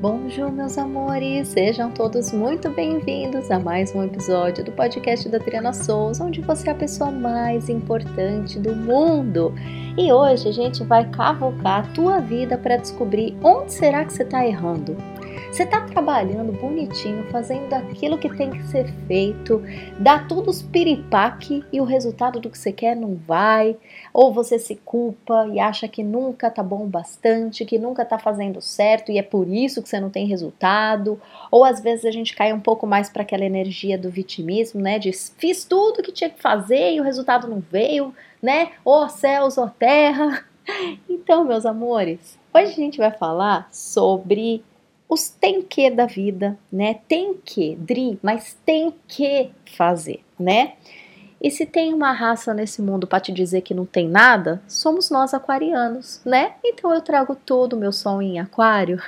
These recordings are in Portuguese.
Bonjour, meus amores! Sejam todos muito bem-vindos a mais um episódio do podcast da Triana Souls, onde você é a pessoa mais importante do mundo. E hoje a gente vai cavocar a tua vida para descobrir onde será que você está errando. Você está trabalhando bonitinho, fazendo aquilo que tem que ser feito, dá tudo os piripaque e o resultado do que você quer não vai, ou você se culpa e acha que nunca tá bom bastante, que nunca tá fazendo certo e é por isso que você não tem resultado, ou às vezes a gente cai um pouco mais para aquela energia do vitimismo, né, de fiz tudo que tinha que fazer e o resultado não veio, né? Ó céus, ó terra. Então, meus amores, hoje a gente vai falar sobre os tem que da vida, né? Tem que, Dri, mas tem que fazer, né? E se tem uma raça nesse mundo para te dizer que não tem nada, somos nós aquarianos, né? Então eu trago todo o meu sol em aquário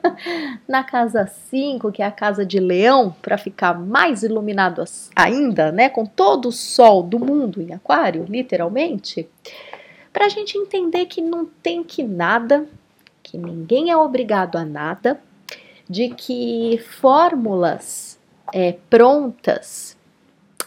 na casa 5, que é a casa de leão, para ficar mais iluminado ainda, né? Com todo o sol do mundo em aquário, literalmente. Para a gente entender que não tem que nada, que ninguém é obrigado a nada, de que fórmulas é, prontas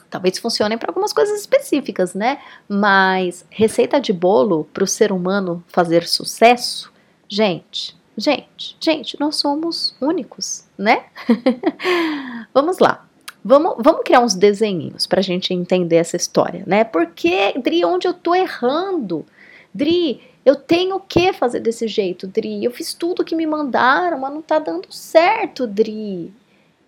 talvez funcionem para algumas coisas específicas, né? Mas receita de bolo para o ser humano fazer sucesso, gente, gente, gente, nós somos únicos, né? vamos lá. Vamos, vamos criar uns desenhinhos para a gente entender essa história, né? Porque, Dri, onde eu tô errando? Dri, eu tenho que fazer desse jeito, Dri. Eu fiz tudo que me mandaram, mas não tá dando certo, Dri.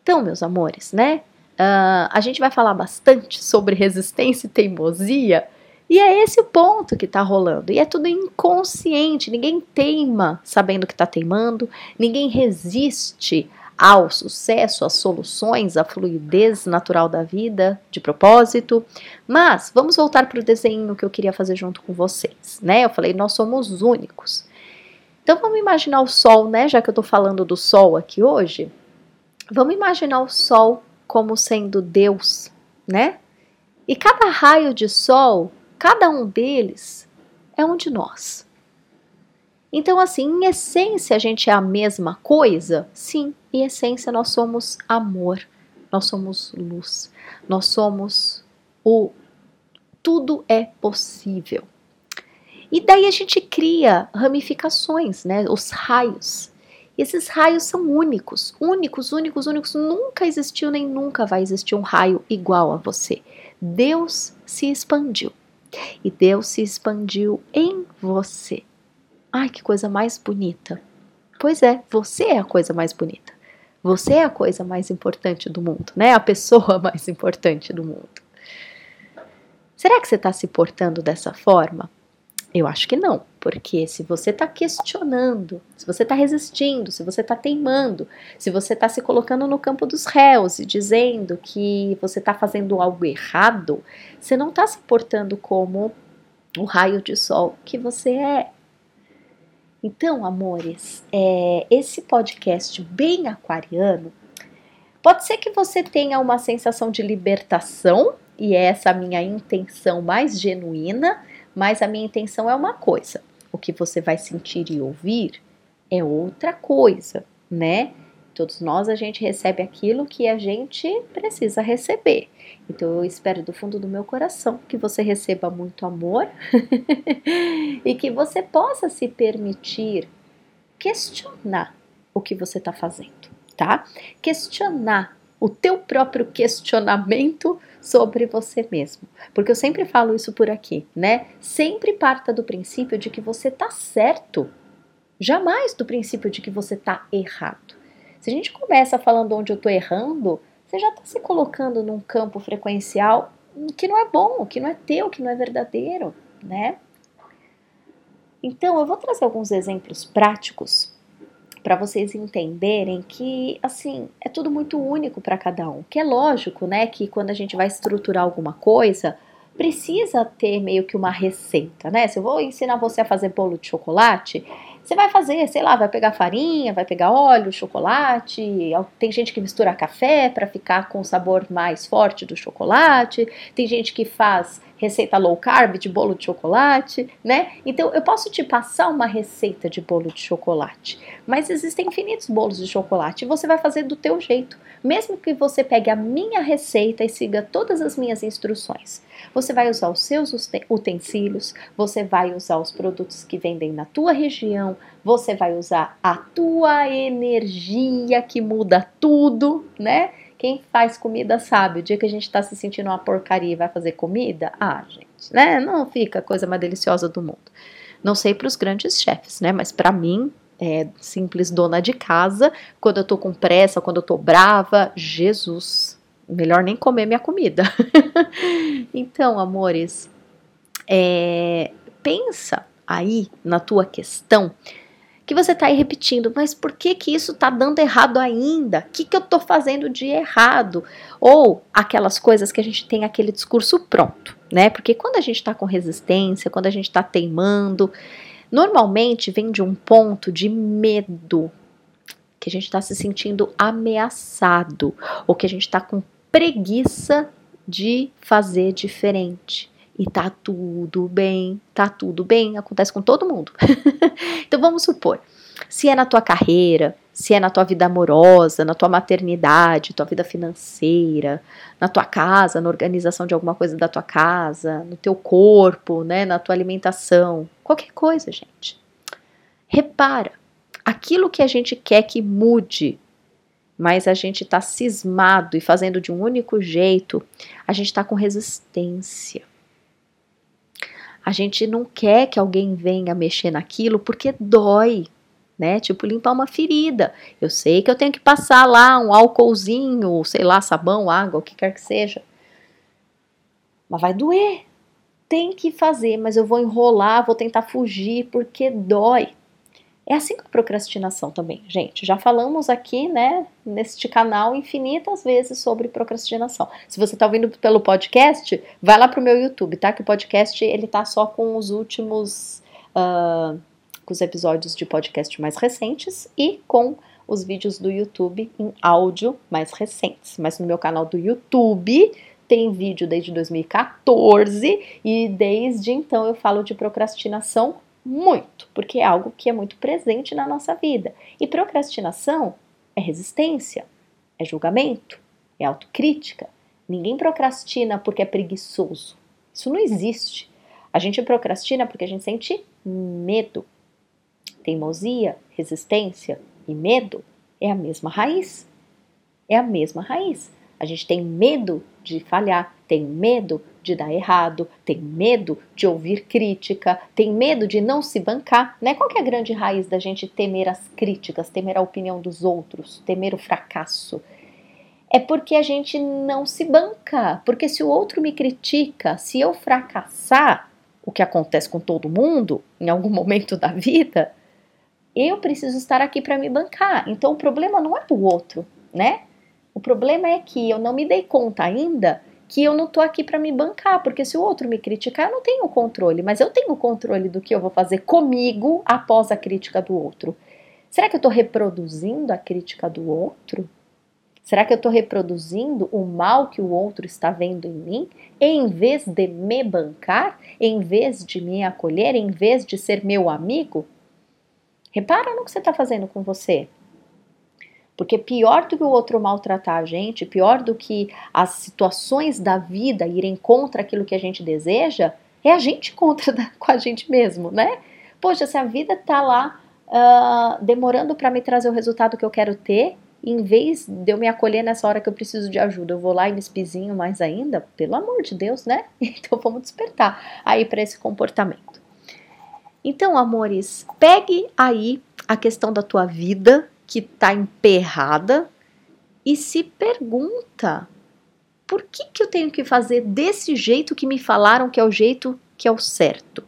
Então, meus amores, né? Uh, a gente vai falar bastante sobre resistência e teimosia. E é esse o ponto que tá rolando. E é tudo inconsciente. Ninguém teima sabendo que tá teimando. Ninguém resiste ao sucesso, às soluções, à fluidez natural da vida, de propósito. Mas vamos voltar para o desenho que eu queria fazer junto com vocês, né? Eu falei, nós somos únicos. Então vamos imaginar o sol, né? Já que eu estou falando do sol aqui hoje, vamos imaginar o sol como sendo Deus, né? E cada raio de sol, cada um deles é um de nós. Então, assim, em essência, a gente é a mesma coisa? Sim, em essência, nós somos amor, nós somos luz, nós somos o tudo é possível. E daí a gente cria ramificações, né? Os raios. E esses raios são únicos, únicos, únicos, únicos. Nunca existiu nem nunca vai existir um raio igual a você. Deus se expandiu. E Deus se expandiu em você. Ai, que coisa mais bonita. Pois é, você é a coisa mais bonita. Você é a coisa mais importante do mundo, né? A pessoa mais importante do mundo. Será que você está se portando dessa forma? Eu acho que não, porque se você está questionando, se você está resistindo, se você está teimando, se você está se colocando no campo dos réus e dizendo que você está fazendo algo errado, você não está se portando como o raio de sol que você é. Então, amores, é, esse podcast bem aquariano pode ser que você tenha uma sensação de libertação, e é essa a minha intenção mais genuína, mas a minha intenção é uma coisa, o que você vai sentir e ouvir é outra coisa, né? Todos nós a gente recebe aquilo que a gente precisa receber. Então eu espero do fundo do meu coração que você receba muito amor e que você possa se permitir questionar o que você está fazendo, tá? Questionar o teu próprio questionamento sobre você mesmo. Porque eu sempre falo isso por aqui, né? Sempre parta do princípio de que você tá certo, jamais do princípio de que você tá errado. Se a gente começa falando onde eu estou errando, você já está se colocando num campo frequencial que não é bom, que não é teu, que não é verdadeiro, né? Então, eu vou trazer alguns exemplos práticos para vocês entenderem que, assim, é tudo muito único para cada um. Que é lógico, né, que quando a gente vai estruturar alguma coisa, precisa ter meio que uma receita, né? Se eu vou ensinar você a fazer bolo de chocolate, você vai fazer, sei lá, vai pegar farinha, vai pegar óleo, chocolate. Tem gente que mistura café para ficar com o sabor mais forte do chocolate. Tem gente que faz receita low carb de bolo de chocolate, né? Então eu posso te passar uma receita de bolo de chocolate, mas existem infinitos bolos de chocolate e você vai fazer do teu jeito. Mesmo que você pegue a minha receita e siga todas as minhas instruções, você vai usar os seus utensílios, você vai usar os produtos que vendem na tua região, você vai usar a tua energia que muda tudo, né? Quem faz comida sabe, o dia que a gente tá se sentindo uma porcaria e vai fazer comida, ah, gente, né? Não fica a coisa mais deliciosa do mundo. Não sei para os grandes chefes, né? Mas para mim, é, simples dona de casa, quando eu tô com pressa, quando eu tô brava, Jesus, melhor nem comer minha comida. então, amores, é, pensa aí na tua questão que você está aí repetindo, mas por que que isso está dando errado ainda? O que, que eu estou fazendo de errado? Ou aquelas coisas que a gente tem aquele discurso pronto, né? Porque quando a gente está com resistência, quando a gente está teimando, Normalmente vem de um ponto de medo, que a gente está se sentindo ameaçado, ou que a gente está com preguiça de fazer diferente. E tá tudo bem, tá tudo bem, acontece com todo mundo. então vamos supor, se é na tua carreira, se é na tua vida amorosa, na tua maternidade, tua vida financeira, na tua casa, na organização de alguma coisa da tua casa, no teu corpo, né, na tua alimentação, qualquer coisa, gente. Repara, aquilo que a gente quer que mude, mas a gente está cismado e fazendo de um único jeito, a gente está com resistência. A gente não quer que alguém venha mexer naquilo porque dói, né? Tipo limpar uma ferida. Eu sei que eu tenho que passar lá um álcoolzinho, sei lá, sabão, água, o que quer que seja. Mas vai doer. Tem que fazer, mas eu vou enrolar, vou tentar fugir porque dói. É assim com a procrastinação também, gente. Já falamos aqui, né, neste canal infinitas vezes sobre procrastinação. Se você está ouvindo pelo podcast, vai lá pro meu YouTube, tá? Que o podcast ele tá só com os últimos uh, com os episódios de podcast mais recentes e com os vídeos do YouTube em áudio mais recentes. Mas no meu canal do YouTube tem vídeo desde 2014 e desde então eu falo de procrastinação muito, porque é algo que é muito presente na nossa vida. E procrastinação é resistência, é julgamento, é autocrítica. Ninguém procrastina porque é preguiçoso. Isso não existe. A gente procrastina porque a gente sente medo teimosia, resistência e medo é a mesma raiz. É a mesma raiz. A gente tem medo de falhar, tem medo de dar errado, tem medo de ouvir crítica, tem medo de não se bancar, né? Qual é a grande raiz da gente temer as críticas, temer a opinião dos outros, temer o fracasso? É porque a gente não se banca, porque se o outro me critica, se eu fracassar, o que acontece com todo mundo em algum momento da vida, eu preciso estar aqui para me bancar. Então o problema não é do outro, né? O problema é que eu não me dei conta ainda que eu não tô aqui para me bancar, porque se o outro me criticar, eu não tenho controle, mas eu tenho controle do que eu vou fazer comigo após a crítica do outro. Será que eu estou reproduzindo a crítica do outro? Será que eu estou reproduzindo o mal que o outro está vendo em mim, em vez de me bancar, em vez de me acolher, em vez de ser meu amigo? Repara no que você está fazendo com você. Porque pior do que o outro maltratar a gente, pior do que as situações da vida irem contra aquilo que a gente deseja, é a gente contra com a gente mesmo, né? Poxa, se a vida tá lá uh, demorando para me trazer o resultado que eu quero ter, em vez de eu me acolher nessa hora que eu preciso de ajuda, eu vou lá e me espizinho mais ainda, pelo amor de Deus, né? Então vamos despertar aí para esse comportamento. Então, amores, pegue aí a questão da tua vida que está emperrada e se pergunta: por que, que eu tenho que fazer desse jeito que me falaram que é o jeito que é o certo?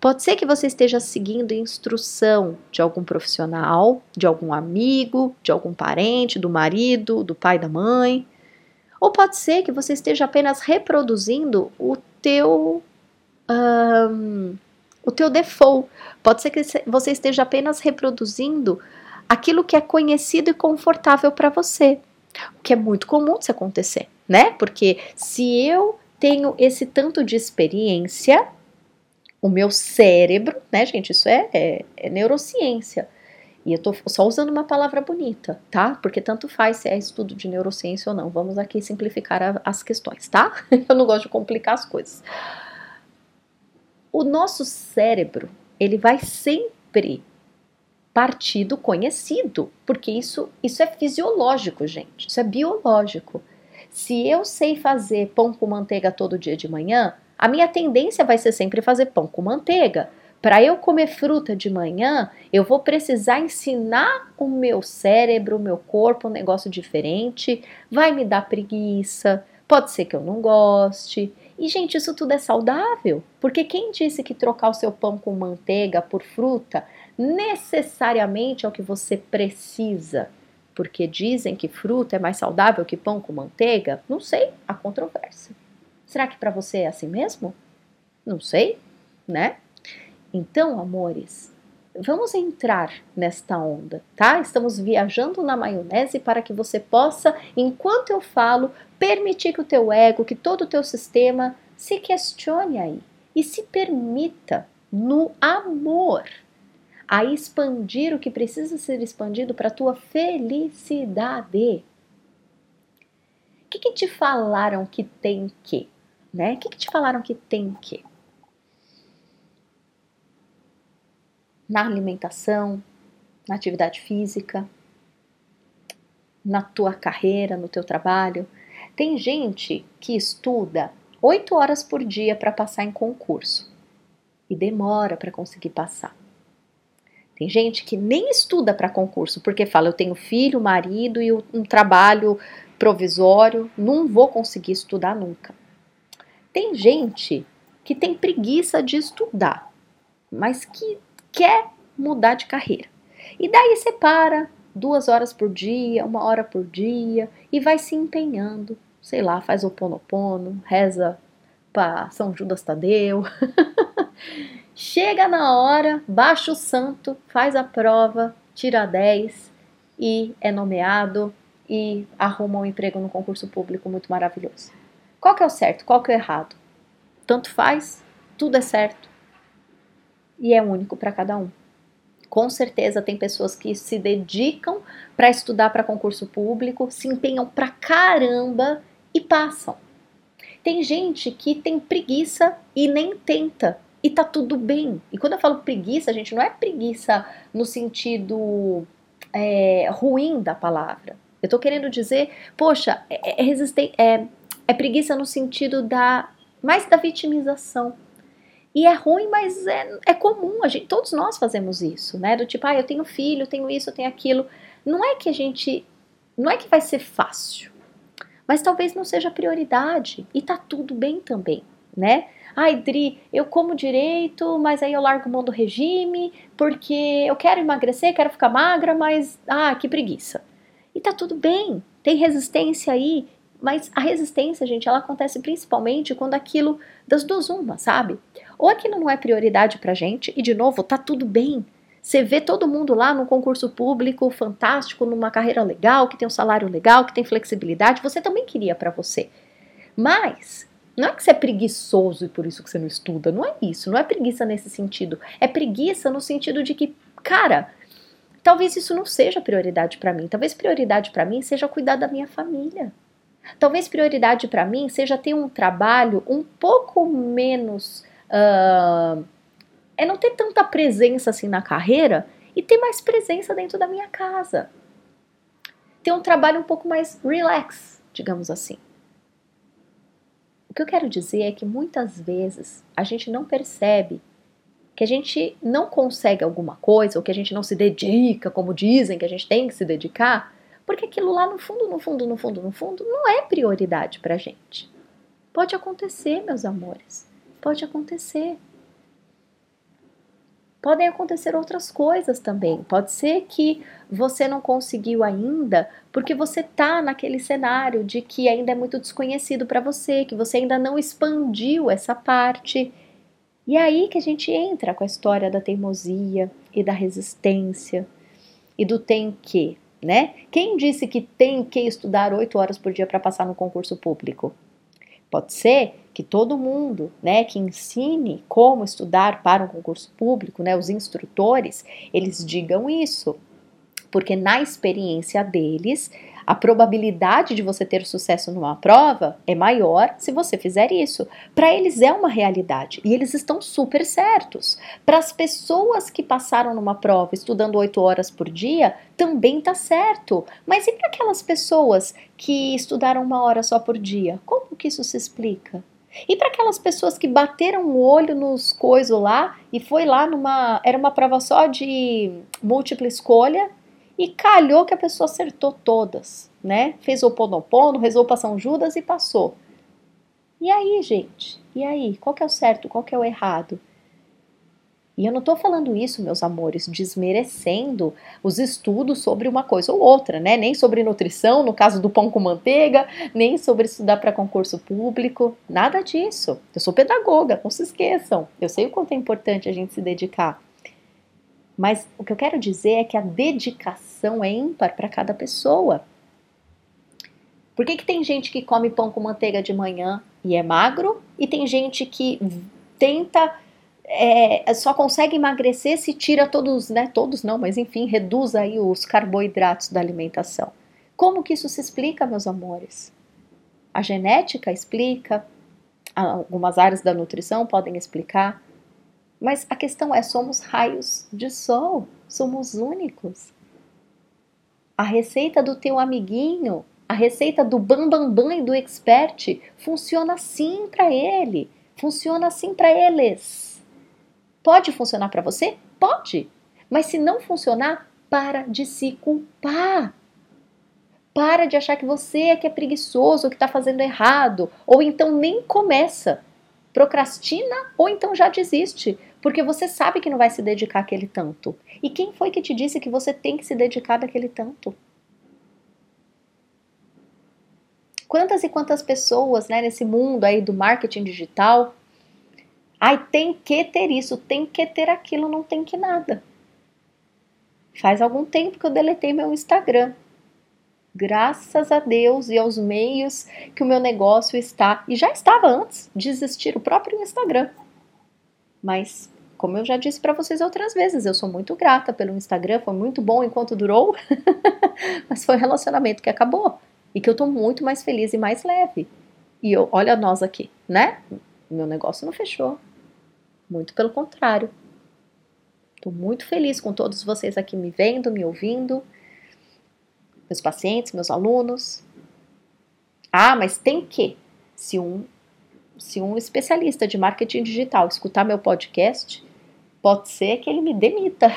Pode ser que você esteja seguindo instrução de algum profissional, de algum amigo, de algum parente, do marido, do pai, da mãe. Ou pode ser que você esteja apenas reproduzindo o teu um, o teu default. Pode ser que você esteja apenas reproduzindo aquilo que é conhecido e confortável para você, o que é muito comum se acontecer, né? Porque se eu tenho esse tanto de experiência, o meu cérebro, né, gente? Isso é, é, é neurociência. E eu tô só usando uma palavra bonita, tá? Porque tanto faz se é estudo de neurociência ou não. Vamos aqui simplificar a, as questões, tá? Eu não gosto de complicar as coisas. O nosso cérebro, ele vai sempre partir do conhecido, porque isso, isso é fisiológico, gente. Isso é biológico. Se eu sei fazer pão com manteiga todo dia de manhã, a minha tendência vai ser sempre fazer pão com manteiga. Para eu comer fruta de manhã, eu vou precisar ensinar o meu cérebro, o meu corpo um negócio diferente, vai me dar preguiça, pode ser que eu não goste. E, gente, isso tudo é saudável, porque quem disse que trocar o seu pão com manteiga por fruta necessariamente é o que você precisa? porque dizem que fruta é mais saudável que pão com manteiga? Não sei, há controvérsia. Será que para você é assim mesmo? Não sei, né? Então, amores, vamos entrar nesta onda, tá? Estamos viajando na maionese para que você possa, enquanto eu falo, permitir que o teu ego, que todo o teu sistema se questione aí e se permita no amor a expandir o que precisa ser expandido para a tua felicidade. O que, que te falaram que tem que? Né? O que, que te falaram que tem que? Na alimentação, na atividade física, na tua carreira, no teu trabalho. Tem gente que estuda oito horas por dia para passar em concurso e demora para conseguir passar. Tem gente que nem estuda para concurso, porque fala: eu tenho filho, marido e um trabalho provisório, não vou conseguir estudar nunca. Tem gente que tem preguiça de estudar, mas que quer mudar de carreira. E daí separa duas horas por dia, uma hora por dia e vai se empenhando. Sei lá, faz o ponopono, reza para São Judas Tadeu. Chega na hora, baixa o santo, faz a prova, tira 10 e é nomeado e arruma um emprego no concurso público muito maravilhoso. Qual que é o certo? Qual que é o errado? Tanto faz, tudo é certo e é único para cada um. Com certeza tem pessoas que se dedicam para estudar para concurso público, se empenham pra caramba e passam. Tem gente que tem preguiça e nem tenta e tá tudo bem. E quando eu falo preguiça, gente, não é preguiça no sentido é, ruim da palavra. Eu tô querendo dizer, poxa, é, é, é, é preguiça no sentido da mais da vitimização. E é ruim, mas é, é comum, a gente, todos nós fazemos isso, né? Do tipo, ah, eu tenho filho, eu tenho isso, eu tenho aquilo. Não é que a gente. Não é que vai ser fácil, mas talvez não seja prioridade. E tá tudo bem também, né? Ai, Dri, eu como direito, mas aí eu largo mão do regime porque eu quero emagrecer, quero ficar magra, mas ah, que preguiça. E tá tudo bem, tem resistência aí, mas a resistência, gente, ela acontece principalmente quando aquilo das duas uma, sabe? Ou aquilo não é prioridade pra gente e de novo, tá tudo bem. Você vê todo mundo lá num concurso público fantástico, numa carreira legal, que tem um salário legal, que tem flexibilidade, você também queria para você. Mas não é que você é preguiçoso e por isso que você não estuda. Não é isso. Não é preguiça nesse sentido. É preguiça no sentido de que, cara, talvez isso não seja prioridade para mim. Talvez prioridade para mim seja cuidar da minha família. Talvez prioridade para mim seja ter um trabalho um pouco menos. Uh, é não ter tanta presença assim na carreira e ter mais presença dentro da minha casa. Ter um trabalho um pouco mais relax, digamos assim. O que eu quero dizer é que muitas vezes a gente não percebe que a gente não consegue alguma coisa ou que a gente não se dedica, como dizem que a gente tem que se dedicar, porque aquilo lá no fundo, no fundo, no fundo, no fundo, não é prioridade pra gente. Pode acontecer, meus amores. Pode acontecer podem acontecer outras coisas também. Pode ser que você não conseguiu ainda porque você tá naquele cenário de que ainda é muito desconhecido para você, que você ainda não expandiu essa parte. E é aí que a gente entra com a história da teimosia e da resistência e do tem que, né? Quem disse que tem que estudar oito horas por dia para passar no concurso público? Pode ser que todo mundo, né, que ensine como estudar para um concurso público, né, os instrutores, eles digam isso, porque na experiência deles, a probabilidade de você ter sucesso numa prova é maior se você fizer isso. Para eles é uma realidade e eles estão super certos. Para as pessoas que passaram numa prova estudando oito horas por dia, também tá certo. Mas e para aquelas pessoas que estudaram uma hora só por dia? Como que isso se explica? E para aquelas pessoas que bateram o olho nos coisos lá e foi lá numa. Era uma prova só de múltipla escolha e calhou que a pessoa acertou todas, né? Fez o ponopono, rezou para São Judas e passou. E aí, gente? E aí? Qual que é o certo? Qual que é o errado? E eu não estou falando isso, meus amores, desmerecendo os estudos sobre uma coisa ou outra, né? Nem sobre nutrição, no caso do pão com manteiga, nem sobre estudar para concurso público, nada disso. Eu sou pedagoga, não se esqueçam. Eu sei o quanto é importante a gente se dedicar. Mas o que eu quero dizer é que a dedicação é ímpar para cada pessoa. Por que, que tem gente que come pão com manteiga de manhã e é magro, e tem gente que tenta é, só consegue emagrecer se tira todos, né? Todos não, mas enfim, reduz aí os carboidratos da alimentação. Como que isso se explica, meus amores? A genética explica, algumas áreas da nutrição podem explicar, mas a questão é: somos raios de sol, somos únicos. A receita do teu amiguinho, a receita do bambambam bam, bam e do expert funciona assim para ele, funciona assim para eles. Pode funcionar para você? Pode. Mas se não funcionar, para de se culpar. Para de achar que você é que é preguiçoso, que está fazendo errado, ou então nem começa. Procrastina ou então já desiste, porque você sabe que não vai se dedicar aquele tanto. E quem foi que te disse que você tem que se dedicar daquele tanto? Quantas e quantas pessoas, né, nesse mundo aí do marketing digital, ai, tem que ter isso, tem que ter aquilo, não tem que nada. Faz algum tempo que eu deletei meu Instagram. Graças a Deus e aos meios que o meu negócio está, e já estava antes de existir o próprio Instagram. Mas como eu já disse para vocês outras vezes, eu sou muito grata pelo Instagram, foi muito bom enquanto durou, mas foi um relacionamento que acabou e que eu tô muito mais feliz e mais leve. E eu, olha nós aqui, né? Meu negócio não fechou. Muito pelo contrário. Tô muito feliz com todos vocês aqui me vendo, me ouvindo, meus pacientes, meus alunos. Ah, mas tem que. Se um se um especialista de marketing digital escutar meu podcast, Pode ser que ele me demita.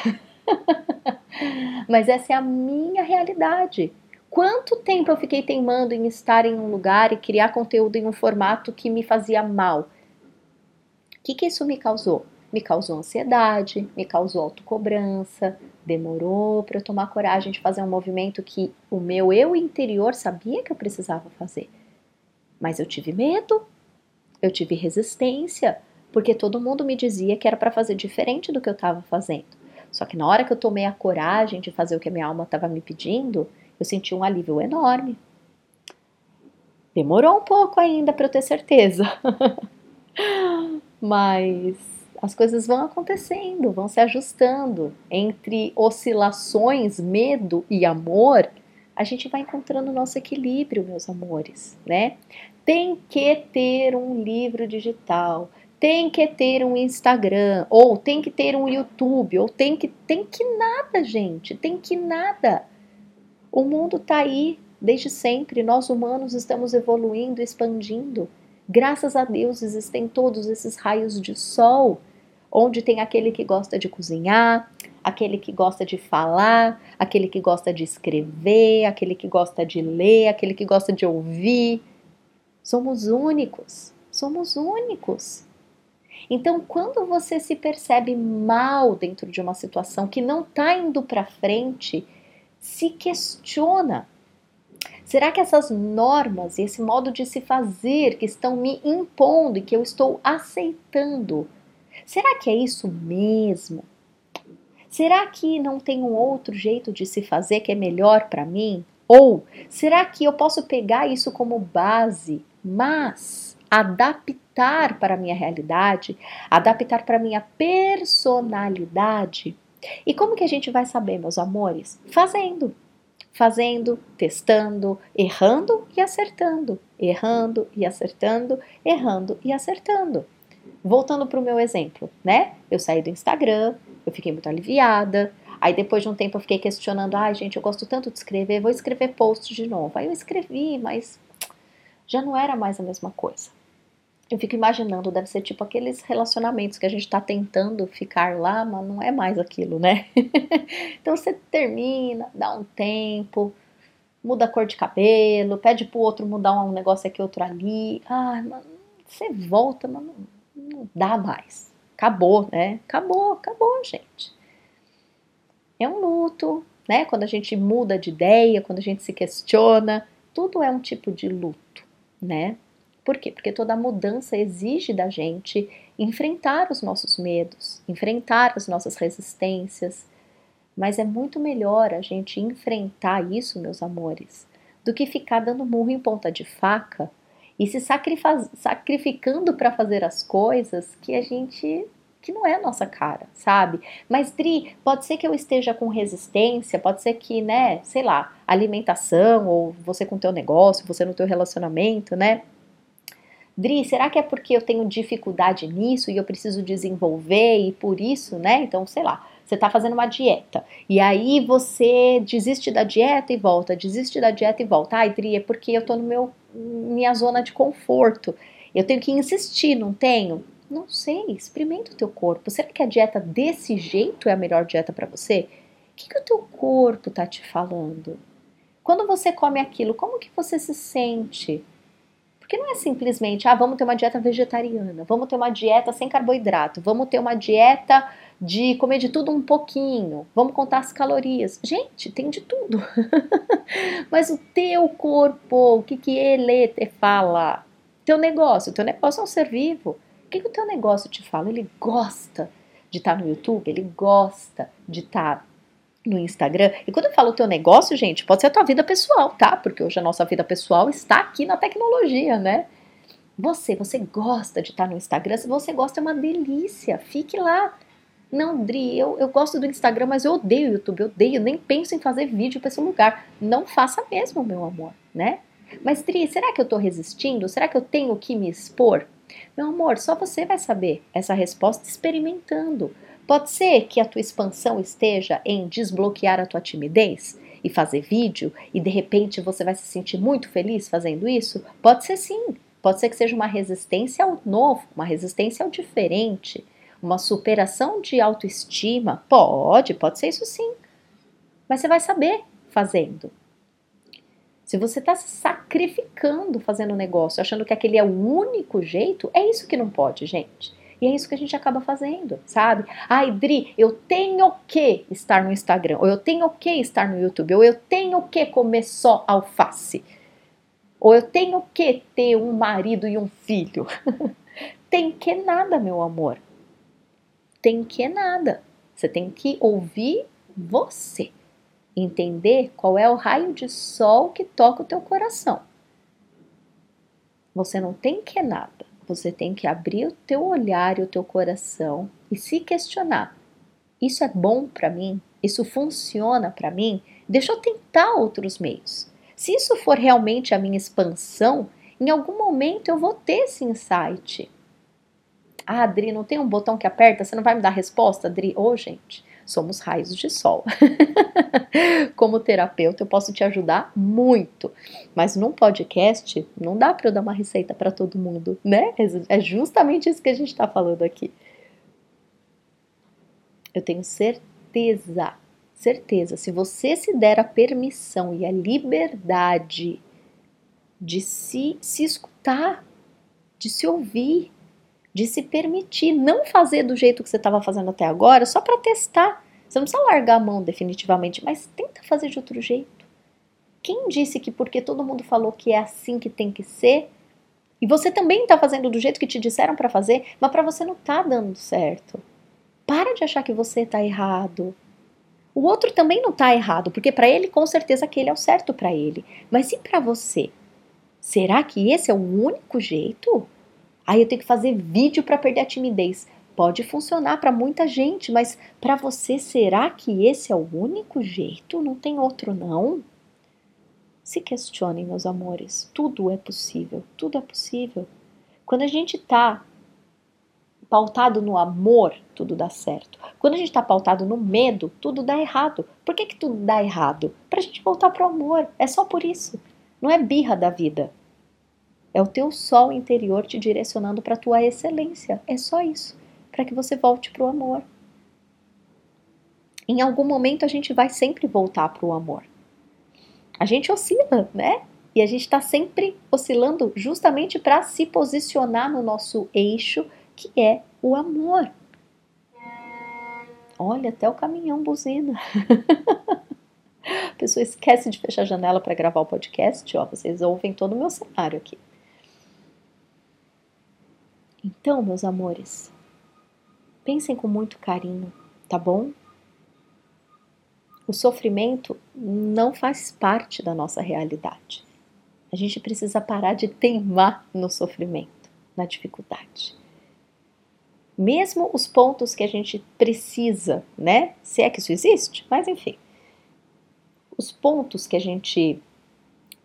Mas essa é a minha realidade. Quanto tempo eu fiquei teimando em estar em um lugar e criar conteúdo em um formato que me fazia mal? Que, que isso me causou? Me causou ansiedade, me causou autocobrança, demorou para eu tomar coragem de fazer um movimento que o meu eu interior sabia que eu precisava fazer. Mas eu tive medo, eu tive resistência, porque todo mundo me dizia que era para fazer diferente do que eu estava fazendo. Só que na hora que eu tomei a coragem de fazer o que a minha alma estava me pedindo, eu senti um alívio enorme. Demorou um pouco ainda para eu ter certeza. Mas as coisas vão acontecendo, vão se ajustando. Entre oscilações, medo e amor, a gente vai encontrando o nosso equilíbrio, meus amores, né? Tem que ter um livro digital, tem que ter um Instagram, ou tem que ter um YouTube, ou tem que tem que nada, gente, tem que nada. O mundo está aí desde sempre, nós humanos estamos evoluindo, expandindo. Graças a Deus existem todos esses raios de sol, onde tem aquele que gosta de cozinhar, aquele que gosta de falar, aquele que gosta de escrever, aquele que gosta de ler, aquele que gosta de ouvir. Somos únicos, somos únicos. Então, quando você se percebe mal dentro de uma situação que não está indo para frente, se questiona. Será que essas normas e esse modo de se fazer que estão me impondo e que eu estou aceitando, será que é isso mesmo? Será que não tem um outro jeito de se fazer que é melhor para mim? Ou será que eu posso pegar isso como base, mas adaptar? para a minha realidade, adaptar para a minha personalidade. E como que a gente vai saber, meus amores? Fazendo. Fazendo, testando, errando e acertando, errando e acertando, errando e acertando. Voltando para o meu exemplo, né? Eu saí do Instagram, eu fiquei muito aliviada, Aí depois de um tempo eu fiquei questionando, ai ah, gente, eu gosto tanto de escrever, vou escrever post de novo. Aí eu escrevi, mas já não era mais a mesma coisa. Eu fico imaginando, deve ser tipo aqueles relacionamentos que a gente tá tentando ficar lá, mas não é mais aquilo, né? então você termina, dá um tempo, muda a cor de cabelo, pede pro outro mudar um negócio aqui, outro ali. Ai, mas você volta, mas não, não dá mais. Acabou, né? Acabou, acabou, gente é um luto, né? Quando a gente muda de ideia, quando a gente se questiona, tudo é um tipo de luto, né? Por quê? Porque toda mudança exige da gente enfrentar os nossos medos, enfrentar as nossas resistências. Mas é muito melhor a gente enfrentar isso, meus amores, do que ficar dando murro em ponta de faca e se sacrificando para fazer as coisas que a gente que não é a nossa cara, sabe? Mas Dri, pode ser que eu esteja com resistência, pode ser que, né, sei lá, alimentação ou você com teu negócio, você no teu relacionamento, né? Dri, será que é porque eu tenho dificuldade nisso e eu preciso desenvolver e por isso, né? Então, sei lá, você está fazendo uma dieta e aí você desiste da dieta e volta, desiste da dieta e volta. Ai, Dri, é porque eu tô no meu minha zona de conforto. Eu tenho que insistir, não tenho? Não sei, experimenta o teu corpo. Será que a dieta desse jeito é a melhor dieta para você? O que, que o teu corpo tá te falando? Quando você come aquilo, como que você se sente? Porque não é simplesmente, ah, vamos ter uma dieta vegetariana, vamos ter uma dieta sem carboidrato, vamos ter uma dieta de comer de tudo um pouquinho, vamos contar as calorias. Gente, tem de tudo. Mas o teu corpo, o que, que ele te fala? Teu negócio, teu negócio é um ser vivo. O que, que o teu negócio te fala? Ele gosta de estar no YouTube, ele gosta de estar no Instagram. E quando eu falo teu negócio, gente, pode ser a tua vida pessoal, tá? Porque hoje a nossa vida pessoal está aqui na tecnologia, né? Você, você gosta de estar no Instagram? Se você gosta, é uma delícia. Fique lá. Não, Dri, eu, eu gosto do Instagram, mas eu odeio o YouTube, eu odeio, nem penso em fazer vídeo para esse lugar. Não faça mesmo, meu amor, né? Mas, Dri, será que eu tô resistindo? Será que eu tenho que me expor? Meu amor, só você vai saber essa resposta experimentando. Pode ser que a tua expansão esteja em desbloquear a tua timidez e fazer vídeo e de repente você vai se sentir muito feliz fazendo isso? Pode ser sim. Pode ser que seja uma resistência ao novo, uma resistência ao diferente, uma superação de autoestima. Pode, pode ser isso sim. Mas você vai saber fazendo. Se você está se sacrificando fazendo um negócio, achando que aquele é o único jeito, é isso que não pode, gente. E é isso que a gente acaba fazendo, sabe? Ai, Dri, eu tenho que estar no Instagram, ou eu tenho que estar no YouTube, ou eu tenho que comer só alface, ou eu tenho que ter um marido e um filho. tem que nada, meu amor. Tem que nada. Você tem que ouvir você entender qual é o raio de sol que toca o teu coração. Você não tem que nada. Você tem que abrir o teu olhar e o teu coração e se questionar: isso é bom para mim? Isso funciona para mim? Deixa eu tentar outros meios. Se isso for realmente a minha expansão, em algum momento eu vou ter esse insight. Ah, Adri, não tem um botão que aperta? Você não vai me dar resposta, Adri? Ô, oh, gente, somos raios de sol. Como terapeuta, eu posso te ajudar muito, mas num podcast não dá para eu dar uma receita para todo mundo, né? É justamente isso que a gente está falando aqui. Eu tenho certeza, certeza, se você se der a permissão e a liberdade de se, se escutar, de se ouvir, de se permitir não fazer do jeito que você estava fazendo até agora, só para testar. Você não precisa largar a mão definitivamente, mas tenta fazer de outro jeito. Quem disse que porque todo mundo falou que é assim que tem que ser, e você também está fazendo do jeito que te disseram para fazer, mas para você não está dando certo. Para de achar que você está errado. O outro também não está errado, porque para ele com certeza aquele é o certo para ele. Mas e para você? Será que esse é o único jeito? Aí eu tenho que fazer vídeo para perder a timidez. Pode funcionar para muita gente, mas para você, será que esse é o único jeito? Não tem outro, não? Se questionem, meus amores. Tudo é possível. Tudo é possível. Quando a gente está pautado no amor, tudo dá certo. Quando a gente está pautado no medo, tudo dá errado. Por que, que tudo dá errado? Para a gente voltar para o amor. É só por isso. Não é birra da vida. É o teu sol interior te direcionando para a tua excelência. É só isso. Para que você volte para o amor. Em algum momento a gente vai sempre voltar para o amor. A gente oscila, né? E a gente está sempre oscilando justamente para se posicionar no nosso eixo que é o amor. Olha, até o caminhão buzina. a pessoa esquece de fechar a janela para gravar o podcast, ó, vocês ouvem todo o meu cenário aqui. Então, meus amores, pensem com muito carinho, tá bom? O sofrimento não faz parte da nossa realidade. A gente precisa parar de teimar no sofrimento, na dificuldade mesmo os pontos que a gente precisa, né? Se é que isso existe, mas enfim. Os pontos que a gente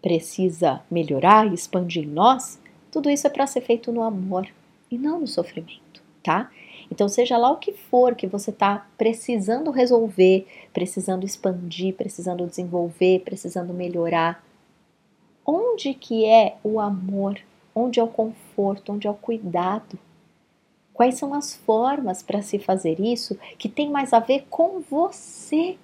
precisa melhorar e expandir em nós, tudo isso é para ser feito no amor e não no sofrimento, tá? Então, seja lá o que for que você está precisando resolver, precisando expandir, precisando desenvolver, precisando melhorar, onde que é o amor? Onde é o conforto? Onde é o cuidado? Quais são as formas para se fazer isso que tem mais a ver com você?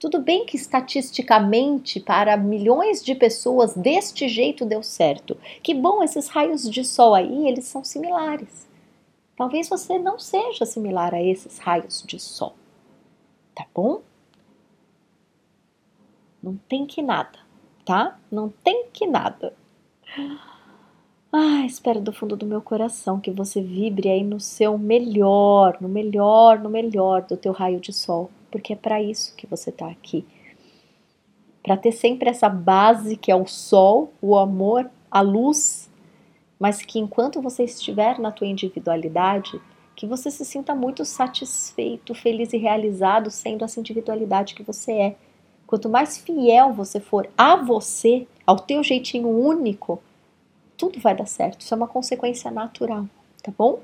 Tudo bem que estatisticamente para milhões de pessoas deste jeito deu certo. Que bom esses raios de sol aí, eles são similares. Talvez você não seja similar a esses raios de sol. Tá bom? Não tem que nada, tá? Não tem que nada. Ah, espero do fundo do meu coração que você vibre aí no seu melhor, no melhor, no melhor do teu raio de sol, porque é para isso que você está aqui. Para ter sempre essa base que é o sol, o amor, a luz, mas que enquanto você estiver na tua individualidade, que você se sinta muito satisfeito, feliz e realizado sendo essa individualidade que você é. Quanto mais fiel você for a você, ao teu jeitinho único, tudo vai dar certo. Isso é uma consequência natural, tá bom?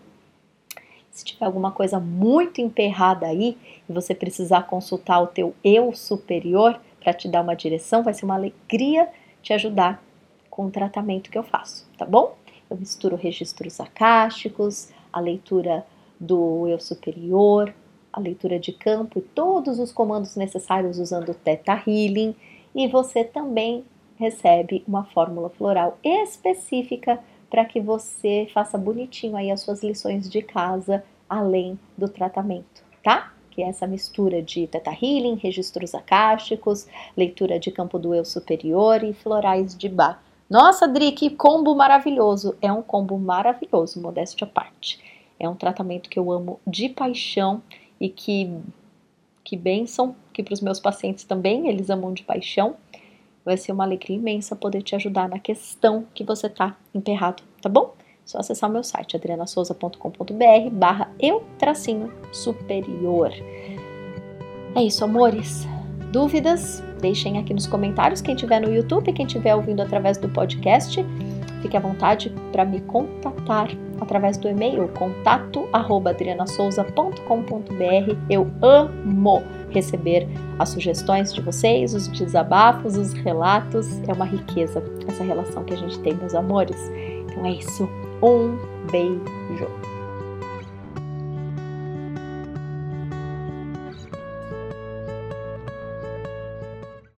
Se tiver alguma coisa muito emperrada aí e você precisar consultar o teu eu superior para te dar uma direção, vai ser uma alegria te ajudar com o tratamento que eu faço, tá bom? Eu misturo registros acásticos, a leitura do eu superior, a leitura de campo e todos os comandos necessários usando o Theta Healing. E você também recebe uma fórmula floral específica para que você faça bonitinho aí as suas lições de casa além do tratamento, tá? Que é essa mistura de Teta Healing, registros acásticos, leitura de campo do eu superior e florais de Bach. Nossa, Dri, que combo maravilhoso! É um combo maravilhoso, modéstia à parte. É um tratamento que eu amo de paixão e que, que bênção, que para os meus pacientes também, eles amam de paixão. Vai ser uma alegria imensa poder te ajudar na questão que você tá emperrado, tá bom? Só acessar o meu site adrianasouza.com.br barra eu tracinho superior. É isso, amores. Dúvidas? Deixem aqui nos comentários. Quem tiver no YouTube, quem estiver ouvindo através do podcast, fique à vontade para me contatar através do e-mail contato@adrianasouza.com.br. Eu amo receber as sugestões de vocês, os desabafos, os relatos. É uma riqueza essa relação que a gente tem, meus amores. Então é isso. Um beijo.